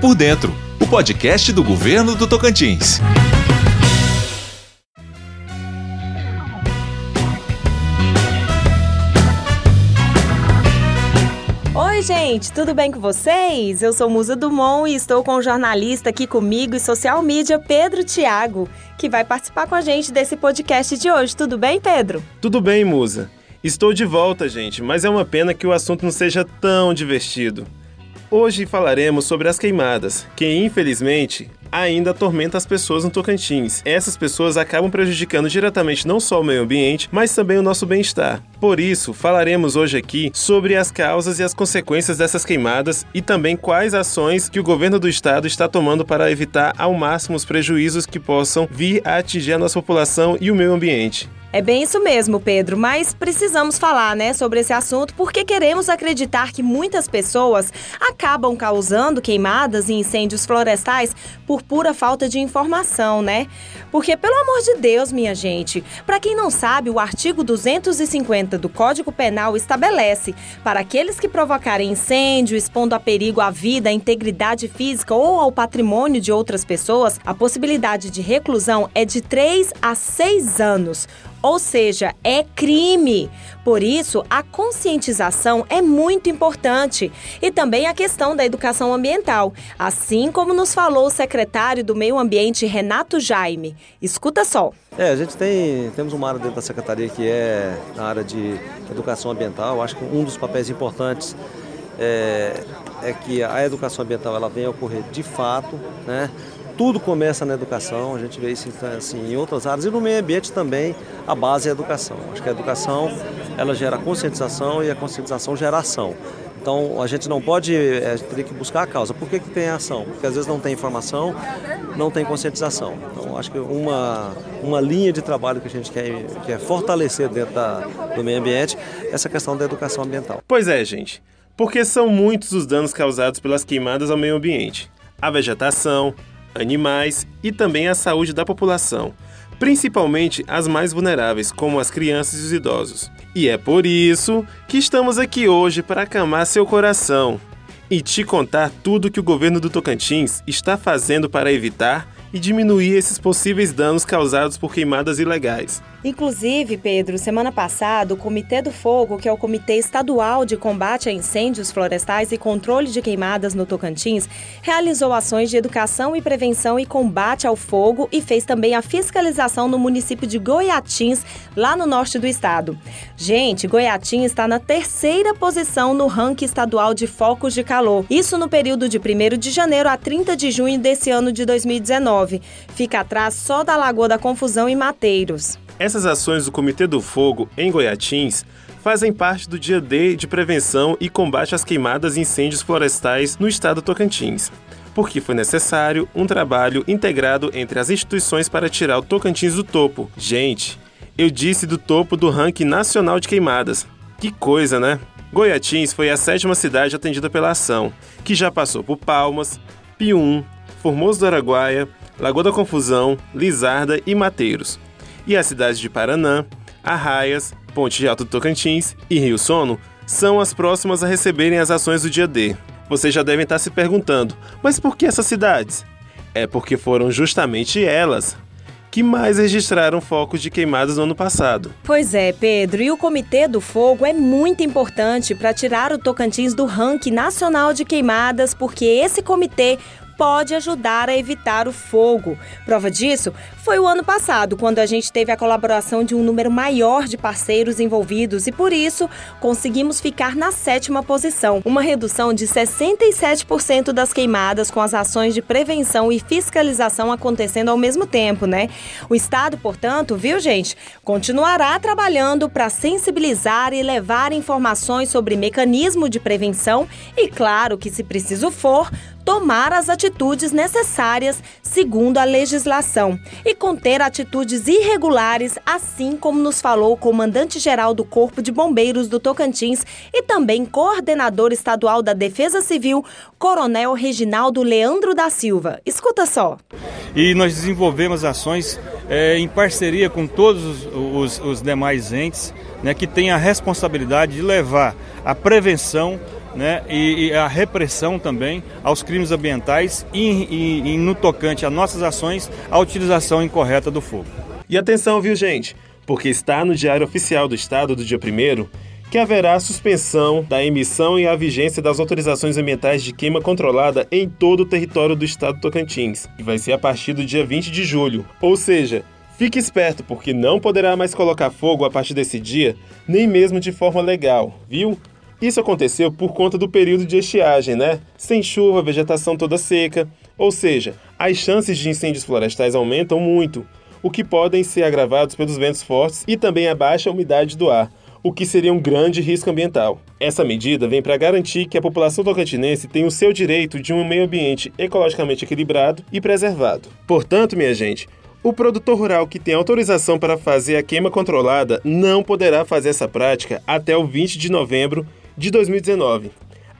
por Dentro, o podcast do governo do Tocantins. Oi, gente, tudo bem com vocês? Eu sou Musa Dumont e estou com o jornalista aqui comigo e social media Pedro Tiago, que vai participar com a gente desse podcast de hoje. Tudo bem, Pedro? Tudo bem, Musa. Estou de volta, gente, mas é uma pena que o assunto não seja tão divertido. Hoje falaremos sobre as queimadas, que infelizmente ainda atormenta as pessoas no Tocantins. Essas pessoas acabam prejudicando diretamente não só o meio ambiente, mas também o nosso bem-estar. Por isso, falaremos hoje aqui sobre as causas e as consequências dessas queimadas e também quais ações que o governo do estado está tomando para evitar ao máximo os prejuízos que possam vir a atingir a nossa população e o meio ambiente. É bem isso mesmo, Pedro, mas precisamos falar, né, sobre esse assunto porque queremos acreditar que muitas pessoas acabam causando queimadas e incêndios florestais por pura falta de informação, né? Porque pelo amor de Deus, minha gente, para quem não sabe, o artigo 250 do Código Penal estabelece para aqueles que provocarem incêndio, expondo a perigo à vida, à integridade física ou ao patrimônio de outras pessoas, a possibilidade de reclusão é de 3 a 6 anos ou seja, é crime. Por isso, a conscientização é muito importante e também a questão da educação ambiental, assim como nos falou o secretário do Meio Ambiente, Renato Jaime. Escuta só. É, a gente tem temos uma área dentro da secretaria que é na área de educação ambiental. Acho que um dos papéis importantes é, é que a educação ambiental ela venha a ocorrer de fato, né? Tudo começa na educação, a gente vê isso assim, em outras áreas e no meio ambiente também a base é a educação. Acho que a educação ela gera conscientização e a conscientização gera ação. Então a gente não pode é, ter que buscar a causa. Por que, que tem ação? Porque às vezes não tem informação, não tem conscientização. Então acho que uma, uma linha de trabalho que a gente quer, quer fortalecer dentro da, do meio ambiente é essa questão da educação ambiental. Pois é, gente. Porque são muitos os danos causados pelas queimadas ao meio ambiente. A vegetação, animais e também a saúde da população, principalmente as mais vulneráveis, como as crianças e os idosos. E é por isso que estamos aqui hoje para acalmar seu coração e te contar tudo que o governo do Tocantins está fazendo para evitar e diminuir esses possíveis danos causados por queimadas ilegais. Inclusive, Pedro, semana passada, o Comitê do Fogo, que é o Comitê Estadual de Combate a Incêndios Florestais e Controle de Queimadas no Tocantins, realizou ações de educação e prevenção e combate ao fogo e fez também a fiscalização no município de Goiatins, lá no norte do estado. Gente, Goiatins está na terceira posição no ranking estadual de focos de calor. Isso no período de 1 de janeiro a 30 de junho desse ano de 2019. Fica atrás só da Lagoa da Confusão e Mateiros. Essas ações do Comitê do Fogo em Goiatins fazem parte do Dia D de Prevenção e Combate às Queimadas e Incêndios Florestais no estado do Tocantins, porque foi necessário um trabalho integrado entre as instituições para tirar o Tocantins do topo. Gente, eu disse do topo do ranking nacional de queimadas. Que coisa, né? Goiatins foi a sétima cidade atendida pela ação, que já passou por Palmas, Pium, Formoso do Araguaia, Lagoa da Confusão, Lizarda e Mateiros e as cidades de Paranã, Arraias, Ponte de Alto do Tocantins e Rio Sono são as próximas a receberem as ações do dia D. Vocês já devem estar se perguntando, mas por que essas cidades? É porque foram justamente elas que mais registraram focos de queimadas no ano passado. Pois é, Pedro, e o Comitê do Fogo é muito importante para tirar o Tocantins do ranking nacional de queimadas, porque esse comitê pode ajudar a evitar o fogo. Prova disso foi o ano passado, quando a gente teve a colaboração de um número maior de parceiros envolvidos e por isso conseguimos ficar na sétima posição, uma redução de 67% das queimadas com as ações de prevenção e fiscalização acontecendo ao mesmo tempo, né? O Estado, portanto, viu, gente, continuará trabalhando para sensibilizar e levar informações sobre mecanismo de prevenção e, claro, que se preciso for, tomar as atitudes necessárias segundo a legislação e conter atitudes irregulares, assim como nos falou o comandante-geral do Corpo de Bombeiros do Tocantins e também coordenador estadual da Defesa Civil, Coronel Reginaldo Leandro da Silva. Escuta só. E nós desenvolvemos ações é, em parceria com todos os, os, os demais entes né, que têm a responsabilidade de levar a prevenção né, e, e, a repressão também aos crimes ambientais e, e, e no tocante a nossas ações, a utilização incorreta do fogo. E atenção, viu, gente? Porque está no Diário Oficial do Estado do dia 1 que haverá suspensão da emissão e a vigência das autorizações ambientais de queima controlada em todo o território do estado do Tocantins, que vai ser a partir do dia 20 de julho. Ou seja, fique esperto porque não poderá mais colocar fogo a partir desse dia, nem mesmo de forma legal, viu? Isso aconteceu por conta do período de estiagem, né? Sem chuva, vegetação toda seca. Ou seja, as chances de incêndios florestais aumentam muito, o que podem ser agravados pelos ventos fortes e também a baixa umidade do ar, o que seria um grande risco ambiental. Essa medida vem para garantir que a população tocantinense tem o seu direito de um meio ambiente ecologicamente equilibrado e preservado. Portanto, minha gente, o produtor rural que tem autorização para fazer a queima controlada não poderá fazer essa prática até o 20 de novembro de 2019.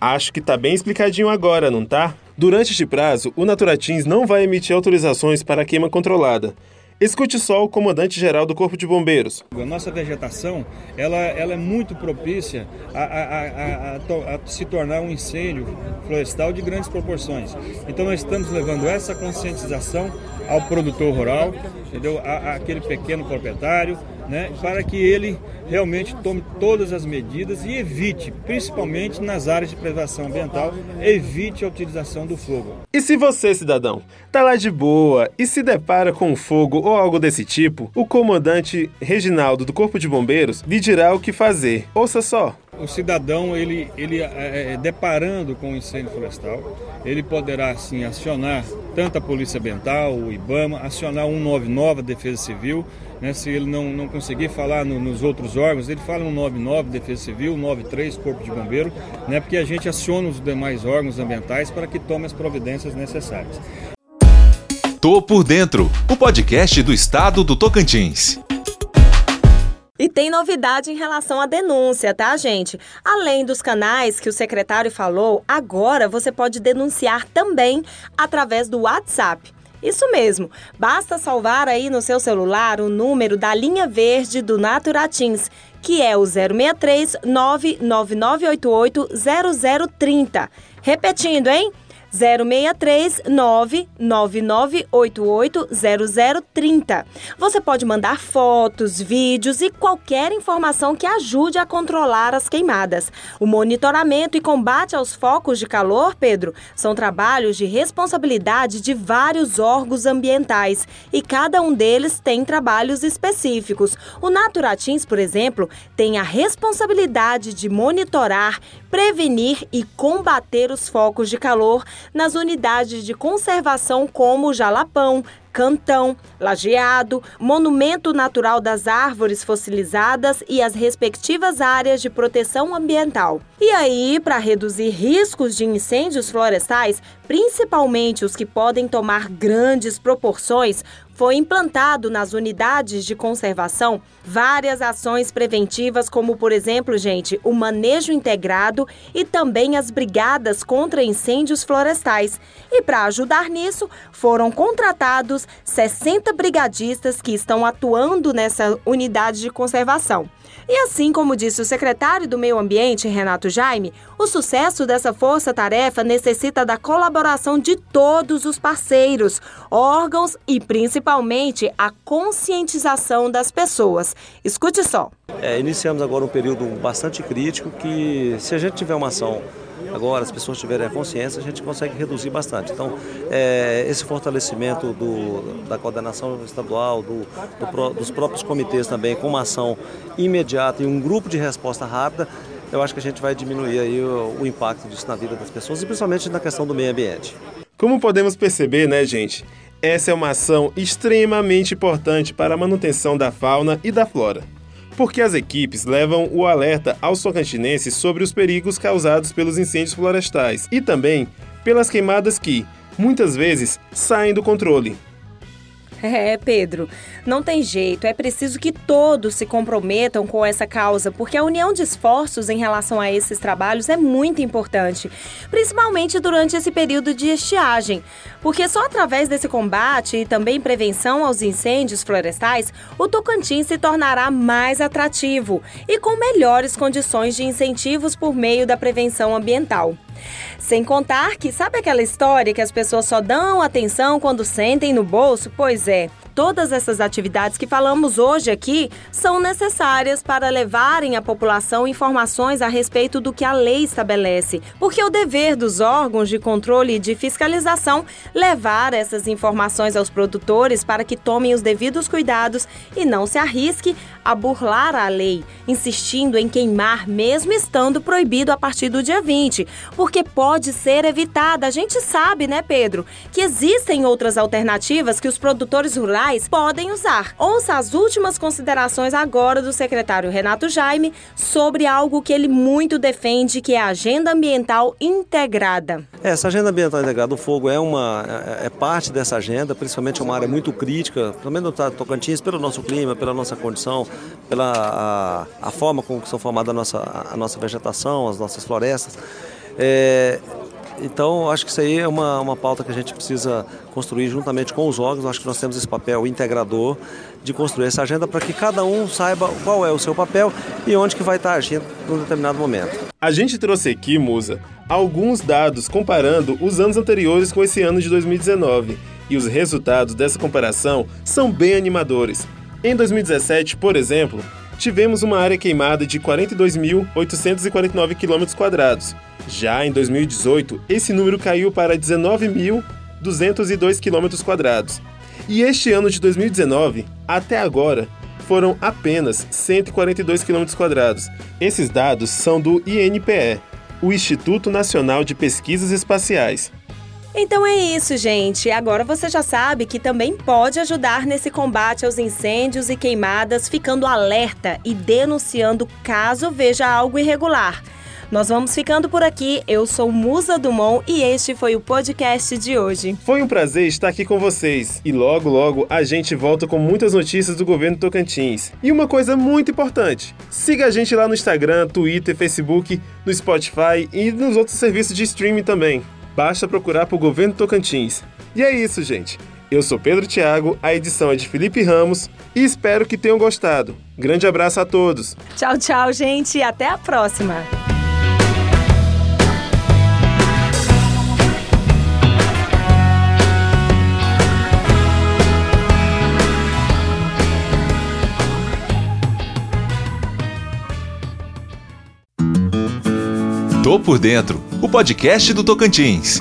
Acho que está bem explicadinho agora, não tá? Durante este prazo, o Naturatins não vai emitir autorizações para queima controlada, Escute só o comandante-geral do Corpo de Bombeiros. A nossa vegetação ela, ela é muito propícia a, a, a, a, se tornar um incêndio florestal de grandes proporções. Então nós estamos levando essa conscientização ao produtor rural, entendeu? A, aquele pequeno proprietário, né? para que ele realmente tome todas as medidas e evite, principalmente nas áreas de preservação ambiental, evite a utilização do fogo. E se você, cidadão, tá lá de boa e se depara com um fogo ou algo desse tipo, o comandante Reginaldo do Corpo de Bombeiros lhe dirá o que fazer. Ouça só. O cidadão, ele, ele é, é, deparando com o incêndio florestal, ele poderá assim acionar tanto a Polícia Ambiental, o IBAMA, acionar 199, a Defesa Civil, né, se ele não, não conseguir falar no, nos outros órgãos, ele fala 199, Defesa Civil, 93, Corpo de Bombeiro, né, porque a gente aciona os demais órgãos ambientais para que tomem as providências necessárias. Tô por dentro, o podcast do Estado do Tocantins. E tem novidade em relação à denúncia, tá, gente? Além dos canais que o secretário falou, agora você pode denunciar também através do WhatsApp. Isso mesmo, basta salvar aí no seu celular o número da linha verde do Naturatins, que é o 063 99988 0030. Repetindo, hein? 063 99988 0030. Você pode mandar fotos, vídeos e qualquer informação que ajude a controlar as queimadas. O monitoramento e combate aos focos de calor, Pedro, são trabalhos de responsabilidade de vários órgãos ambientais e cada um deles tem trabalhos específicos. O Naturatins, por exemplo, tem a responsabilidade de monitorar, prevenir e combater os focos de calor nas unidades de conservação como Jalapão, Cantão, Lajeado, Monumento Natural das Árvores Fossilizadas e as respectivas áreas de proteção ambiental. E aí, para reduzir riscos de incêndios florestais, principalmente os que podem tomar grandes proporções, foi implantado nas unidades de conservação várias ações preventivas, como, por exemplo, gente, o manejo integrado e também as brigadas contra incêndios florestais. E para ajudar nisso, foram contratados 60 brigadistas que estão atuando nessa unidade de conservação. E assim como disse o secretário do Meio Ambiente, Renato Jaime, o sucesso dessa força-tarefa necessita da colaboração de todos os parceiros, órgãos e principalmente a conscientização das pessoas. Escute só. É, iniciamos agora um período bastante crítico que, se a gente tiver uma ação agora, as pessoas tiverem a consciência, a gente consegue reduzir bastante. Então, é, esse fortalecimento do, da coordenação estadual, do, do, dos próprios comitês também, com uma ação imediata e um grupo de resposta rápida, eu acho que a gente vai diminuir aí o, o impacto disso na vida das pessoas e principalmente na questão do meio ambiente. Como podemos perceber, né, gente? Essa é uma ação extremamente importante para a manutenção da fauna e da flora porque as equipes levam o alerta aos tocantinenses sobre os perigos causados pelos incêndios florestais e também pelas queimadas que, muitas vezes, saem do controle. É, Pedro, não tem jeito. É preciso que todos se comprometam com essa causa, porque a união de esforços em relação a esses trabalhos é muito importante, principalmente durante esse período de estiagem. Porque só através desse combate e também prevenção aos incêndios florestais, o Tocantins se tornará mais atrativo e com melhores condições de incentivos por meio da prevenção ambiental. Sem contar que, sabe aquela história que as pessoas só dão atenção quando sentem no bolso? Pois é. Todas essas atividades que falamos hoje aqui são necessárias para levarem à população informações a respeito do que a lei estabelece, porque o dever dos órgãos de controle e de fiscalização levar essas informações aos produtores para que tomem os devidos cuidados e não se arrisque a burlar a lei, insistindo em queimar mesmo estando proibido a partir do dia 20, porque pode ser evitada. A gente sabe, né, Pedro, que existem outras alternativas que os produtores rurais podem usar. Ouça as últimas considerações agora do secretário Renato Jaime sobre algo que ele muito defende, que é a agenda ambiental integrada. Essa agenda ambiental integrada, o fogo é uma é, é parte dessa agenda, principalmente uma área muito crítica, também no Tocantins, pelo nosso clima, pela nossa condição, pela a, a forma como são formadas a nossa, a nossa vegetação, as nossas florestas. É, então, acho que isso aí é uma, uma pauta que a gente precisa construir juntamente com os órgãos. Acho que nós temos esse papel integrador de construir essa agenda para que cada um saiba qual é o seu papel e onde que vai estar agindo num determinado momento. A gente trouxe aqui, Musa, alguns dados comparando os anos anteriores com esse ano de 2019. E os resultados dessa comparação são bem animadores. Em 2017, por exemplo, tivemos uma área queimada de 42.849 km já em 2018, esse número caiu para 19.202 km. E este ano de 2019, até agora, foram apenas 142 km. Esses dados são do INPE, o Instituto Nacional de Pesquisas Espaciais. Então é isso, gente. Agora você já sabe que também pode ajudar nesse combate aos incêndios e queimadas, ficando alerta e denunciando caso veja algo irregular. Nós vamos ficando por aqui. Eu sou Musa Dumont e este foi o podcast de hoje. Foi um prazer estar aqui com vocês. E logo, logo a gente volta com muitas notícias do governo Tocantins. E uma coisa muito importante: siga a gente lá no Instagram, Twitter, Facebook, no Spotify e nos outros serviços de streaming também. Basta procurar por Governo Tocantins. E é isso, gente. Eu sou Pedro Thiago, a edição é de Felipe Ramos e espero que tenham gostado. Grande abraço a todos. Tchau, tchau, gente, e até a próxima. Tô por dentro, o podcast do Tocantins.